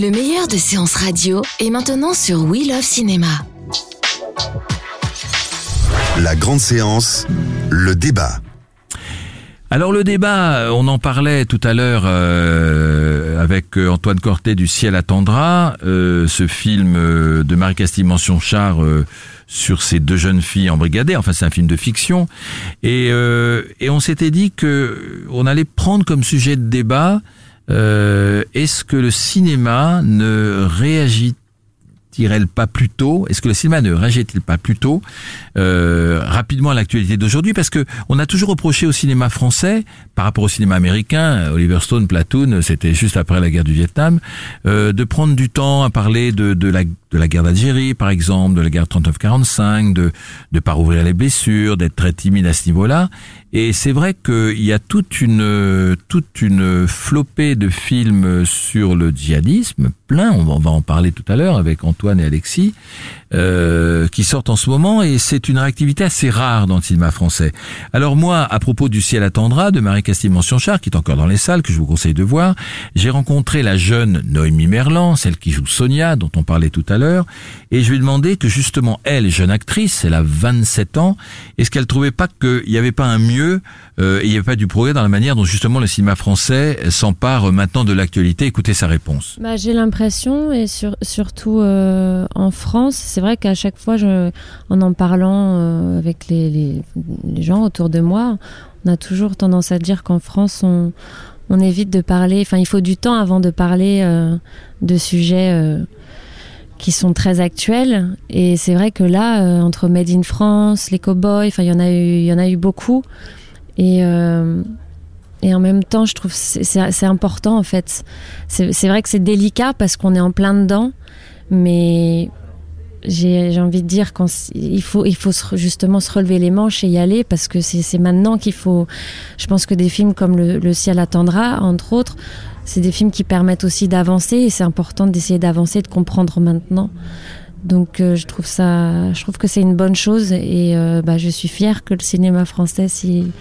Le meilleur de séances radio est maintenant sur We Love Cinéma. La grande séance, le débat. Alors le débat, on en parlait tout à l'heure euh, avec euh, Antoine Cortet du Ciel attendra, euh, ce film euh, de Marie-Castille Mention-Char euh, sur ces deux jeunes filles embrigadées. Enfin, c'est un film de fiction, et, euh, et on s'était dit que on allait prendre comme sujet de débat euh, est-ce que le cinéma ne réagit il pas plus tôt? Est-ce que le cinéma ne réagit-il pas plus tôt euh, rapidement à l'actualité d'aujourd'hui? Parce que on a toujours reproché au cinéma français, par rapport au cinéma américain, Oliver Stone, Platoon, c'était juste après la guerre du Vietnam, euh, de prendre du temps à parler de, de la de la guerre d'Algérie, par exemple, de la guerre 39-45, de de pas rouvrir les blessures, d'être très timide à ce niveau-là. Et c'est vrai qu'il y a toute une toute une flopée de films sur le djihadisme, plein. On va en parler tout à l'heure avec Antoine et Alexis, euh, qui sortent en ce moment. Et c'est une réactivité assez rare dans le cinéma français. Alors moi, à propos du ciel attendra de Marie-Castille Mention-Char, qui est encore dans les salles, que je vous conseille de voir, j'ai rencontré la jeune Noémie Merlan, celle qui joue Sonia, dont on parlait tout à l'heure, et je lui ai demandé que justement elle, jeune actrice, elle a 27 ans, est-ce qu'elle trouvait pas qu'il n'y avait pas un mieux, euh, et il n'y avait pas du progrès dans la manière dont justement le cinéma français s'empare maintenant de l'actualité? Écoutez sa réponse. Bah, j'ai l'impression, et sur, surtout euh, en France, c'est vrai qu'à chaque fois, en en parlant euh, avec les, gens autour de moi, on a toujours tendance à dire qu'en France, on, évite de parler. Enfin, il faut du temps avant de parler euh, de sujets euh, qui sont très actuels. Et c'est vrai que là, euh, entre Made in France, les cowboys, enfin, il y en a eu, y en a eu beaucoup. Et euh, et en même temps, je trouve c'est c'est important en fait. C'est vrai que c'est délicat parce qu'on est en plein dedans, mais j'ai envie de dire quand il faut il faut justement se relever les manches et y aller parce que c'est maintenant qu'il faut. Je pense que des films comme le ciel attendra, entre autres, c'est des films qui permettent aussi d'avancer et c'est important d'essayer d'avancer, de comprendre maintenant. Donc euh, je trouve ça, je trouve que c'est une bonne chose et euh, bah, je suis fière que le cinéma français s'y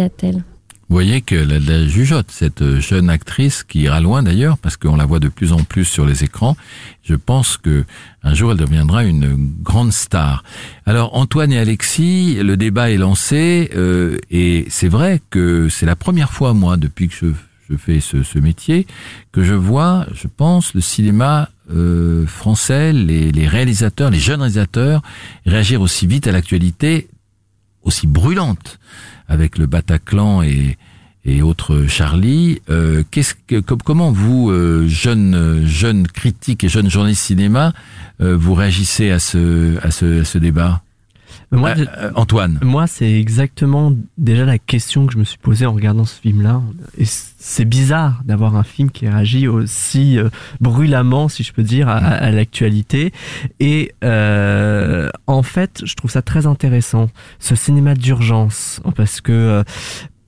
attelle. Vous voyez que la, la jugeote, cette jeune actrice qui ira loin d'ailleurs, parce qu'on la voit de plus en plus sur les écrans. Je pense que un jour elle deviendra une grande star. Alors Antoine et Alexis, le débat est lancé euh, et c'est vrai que c'est la première fois moi depuis que je, je fais ce, métier que je vois, je pense, le cinéma euh, français, les, réalisateurs, les jeunes réalisateurs réagir aussi vite à l'actualité, aussi brûlante avec le Bataclan et, et autres Charlie. Euh, qu'est-ce que, com- comment vous, euh, jeunes jeunes critiques et jeunes journalistes cinéma, euh, vous réagissez à ce, à ce débat? Moi, Euh, euh, Antoine. Moi, c'est exactement déjà la question que je me suis posée en regardant ce film-là. Et c'est bizarre d'avoir un film qui réagit aussi euh, brûlamment, si je peux dire, à, à l'actualité. Et euh, en fait, je trouve ça très intéressant, ce cinéma d'urgence, parce que euh,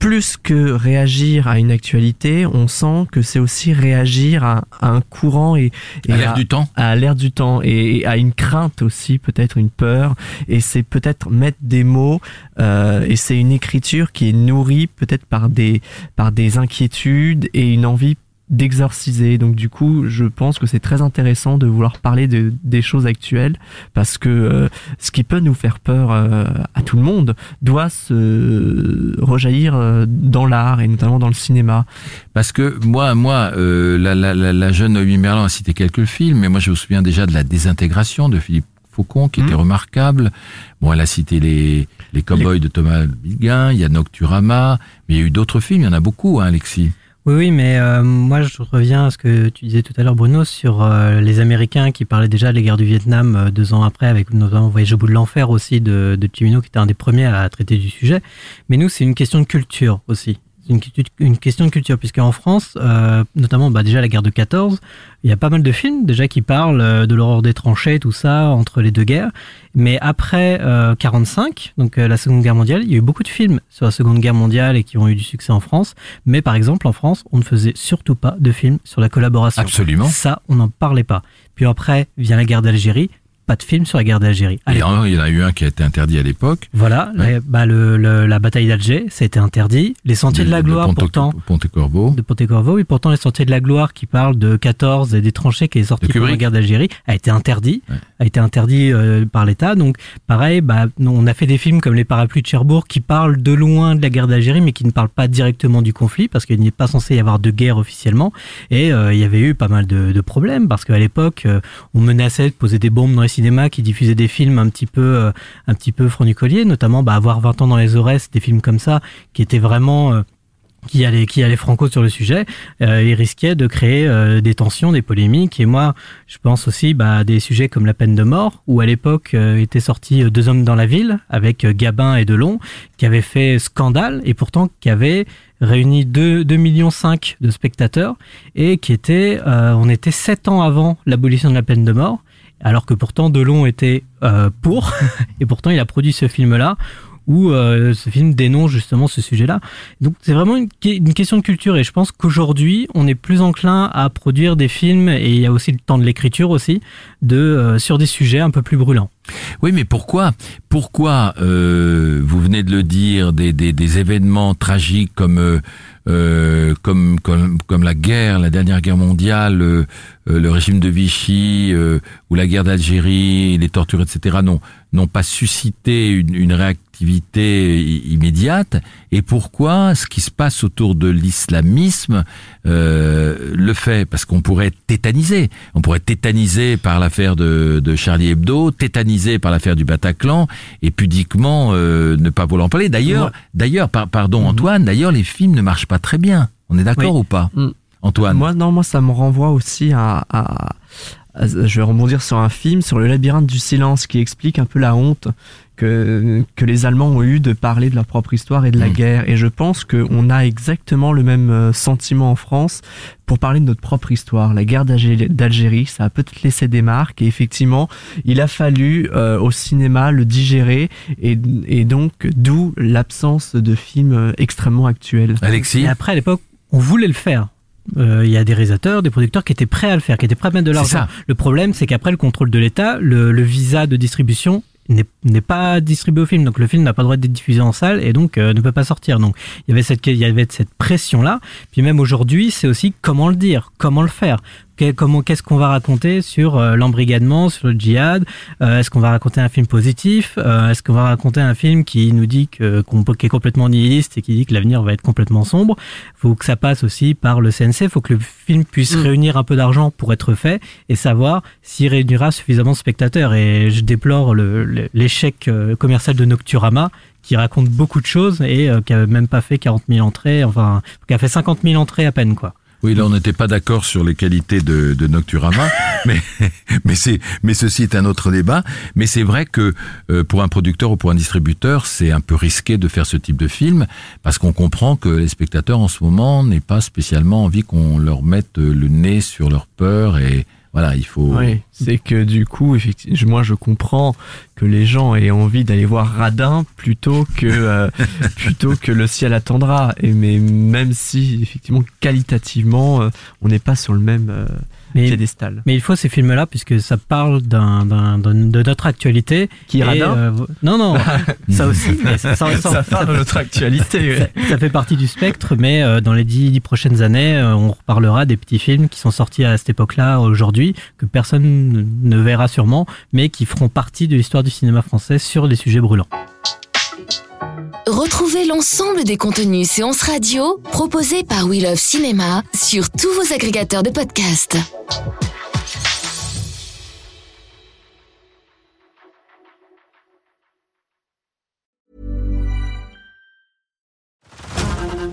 plus que réagir à une actualité, on sent que c'est aussi réagir à, à un courant et, et À l'air du temps. à l'air du temps et, et à une crainte aussi, peut-être une peur. Et c'est peut-être mettre des mots euh, et c'est une écriture qui est nourrie peut-être par des par des inquiétudes et une envie d'exorciser. Donc du coup, je pense que c'est très intéressant de vouloir parler de, des choses actuelles parce que euh, ce qui peut nous faire peur euh, à tout le monde doit se rejaillir euh, dans l'art et notamment dans le cinéma. Parce que moi, moi, euh, la, la, la, la jeune Noémie Merlan a cité quelques films, mais moi je me souviens déjà de la désintégration de Philippe Faucon, qui Mhm. était remarquable. Bon, elle a cité les les Cowboys de Thomas Bilguin, il y a Nocturama, mais il y a eu d'autres films, il y en a beaucoup, hein, Alexis. Oui, oui, mais euh, moi je reviens à ce que tu disais tout à l'heure, Bruno, sur euh, les Américains qui parlaient déjà des guerres du Vietnam euh, deux ans après, avec notamment Voyage au bout de l'enfer aussi de, de qui était un des premiers à traiter du sujet. Mais nous, c'est une question de culture aussi. C'est une, une question de culture, puisque en France, euh, notamment bah, déjà la guerre de 14, il y a pas mal de films déjà qui parlent euh, de l'horreur des tranchées, tout ça, entre les deux guerres. Mais après euh, 45, donc euh, la Seconde Guerre mondiale, il y a eu beaucoup de films sur la Seconde Guerre mondiale et qui ont eu du succès en France. Mais par exemple, en France, on ne faisait surtout pas de films sur la collaboration. Absolument. Ça, on n'en parlait pas. Puis après vient la guerre d'Algérie, pas de film sur la guerre d'Algérie. Il y en a eu un qui a été interdit à l'époque. voilà, Ouais. la, bah, le, le- la bataille d'Alger, ça a été interdit. Les Sentiers de, la Gloire, Ponte- pourtant, Ponte-Corbeau. de Pontecorvo, et pourtant les Sentiers de la Gloire qui parlent de 14 et des tranchées qui est sorti De pendant la guerre d'Algérie a été interdit, Ouais. a été interdit euh, par l'État. Donc pareil, bah, on a fait des films comme Les Parapluies de Cherbourg qui parlent de loin de la guerre d'Algérie, mais qui ne parlent pas directement du conflit parce qu'il n'est pas censé y avoir de guerre officiellement. Et euh, il y avait eu pas mal de, de problèmes parce qu'à l'époque, euh, on menaçait de poser des bombes dans les qui diffusaient des films un petit peu, euh, un petit peu notamment bah, avoir 20 ans dans les Aurès, des films comme ça qui étaient vraiment euh, qui allait qui allait franco sur le sujet, euh, il risquait de créer euh, des tensions, des polémiques. Et moi, je pense aussi bah, à des sujets comme la peine de mort, où à l'époque étaient sortis Deux hommes dans la ville avec Gabin et Delon, qui avaient fait scandale et pourtant qui avaient réuni 2, 2 millions 5 de spectateurs et qui était, on était sept ans avant l'abolition de la peine de mort, alors que pourtant Delon était euh, pour et pourtant il a produit ce film-là où euh, ce film dénonce justement ce sujet-là. Donc c'est vraiment une, que- une question de culture et je pense qu'aujourd'hui on est plus enclin à produire des films et il y a aussi le temps de l'écriture aussi de euh, sur des sujets un peu plus brûlants. Oui, mais pourquoi Pourquoi euh, vous venez de le dire des, des, des événements tragiques comme euh, euh, comme comme comme la guerre, la dernière guerre mondiale, euh, le régime de Vichy euh, ou la guerre d'Algérie, les tortures, etc. Non, n'ont pas suscité une, une réactivité immédiate. Et pourquoi ce qui se passe autour de l'islamisme euh, le fait Parce qu'on pourrait être tétanisé. On pourrait être tétanisé par l'affaire de, de Charlie Hebdo, tétanisé par l'affaire du Bataclan, et pudiquement euh, ne pas vouloir en parler. D'ailleurs, d'ailleurs, par- pardon Mhm. Antoine, d'ailleurs les films ne marchent pas très bien. On est d'accord Oui. ou pas Mm. Antoine? Moi, non, moi, ça me renvoie aussi à, à- à- je vais rebondir sur un film, sur le labyrinthe du silence, qui explique un peu la honte que, que les Allemands ont eu de parler de leur propre histoire et de la Mm. guerre. Et je pense qu'on a exactement le même euh, sentiment en France pour parler de notre propre histoire. La guerre d'Algé- d'Algérie, ça a peut-être laissé des marques. Et effectivement, il a fallu euh, au cinéma le digérer. Et, et donc, d'où l'absence de films euh, extrêmement actuels. Alexis Et après à l'époque on voulait le faire. Euh, Il y a des réalisateurs, des producteurs qui étaient prêts à le faire, qui étaient prêts à mettre de l'argent. Le problème, c'est qu'après le contrôle de l'État, le, le visa de distribution n'est n'est pas distribué au film, donc le film n'a pas le droit d'être diffusé en salle et donc euh, ne peut pas sortir. Donc il y avait cette il y avait cette pression là. Puis même aujourd'hui, c'est aussi comment le dire, comment le faire. Comment qu'est-ce qu'on va raconter sur euh, l'embrigadement, sur le djihad Euh, Est-ce qu'on va raconter un film positif Euh, Est-ce qu'on va raconter un film qui nous dit que qu'on qui est complètement nihiliste et qui dit que l'avenir va être complètement sombre? Faut que ça passe aussi par le CNC. Faut que le film puisse Mm. réunir un peu d'argent pour être fait et savoir s'il réunira suffisamment de spectateurs. Et je déplore l'échec euh, commercial de Nocturama qui raconte beaucoup de choses et euh, qui a même pas fait 40 000 entrées, enfin, qui a fait 50 000 entrées à peine, quoi. Oui, là on n'était pas d'accord sur les qualités de, de Nocturama, mais mais c'est mais ceci est un autre débat. Mais c'est vrai que euh, pour un producteur ou pour un distributeur, c'est un peu risqué de faire ce type de film parce qu'on comprend que les spectateurs en ce moment n'aient pas spécialement envie qu'on leur mette euh, le nez sur leur peur et voilà, il faut. Oui, c'est que du coup, effectivement, moi je comprends que les gens aient envie d'aller voir Radin plutôt que euh, plutôt que le ciel attendra. Et mais même si effectivement qualitativement, euh, on n'est pas sur le même euh, Mais, piédestal. mais il faut ces films-là puisque ça parle d'un, d'un, d'un- de notre actualité. Qui est Et, Radin euh, non, non, ça aussi. mais ça, ça- ça- parle de notre actualité. ça- ça fait partie du spectre, mais euh, dans les dix, dix prochaines années, euh, on reparlera des petits films qui sont sortis à cette époque-là, aujourd'hui, que personne ne- ne verra sûrement, mais qui feront partie de l'histoire du cinéma français sur les sujets brûlants. Retrouvez l'ensemble des contenus séances radio proposés par We Love Cinéma sur tous vos agrégateurs de podcasts.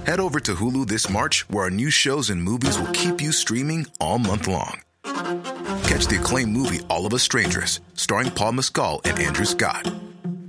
Head over to Hulu this March, where our new shows and movies will keep you streaming all month long. Catch the acclaimed movie All of Us Strangers, starring Paul Mescal and Andrew Scott.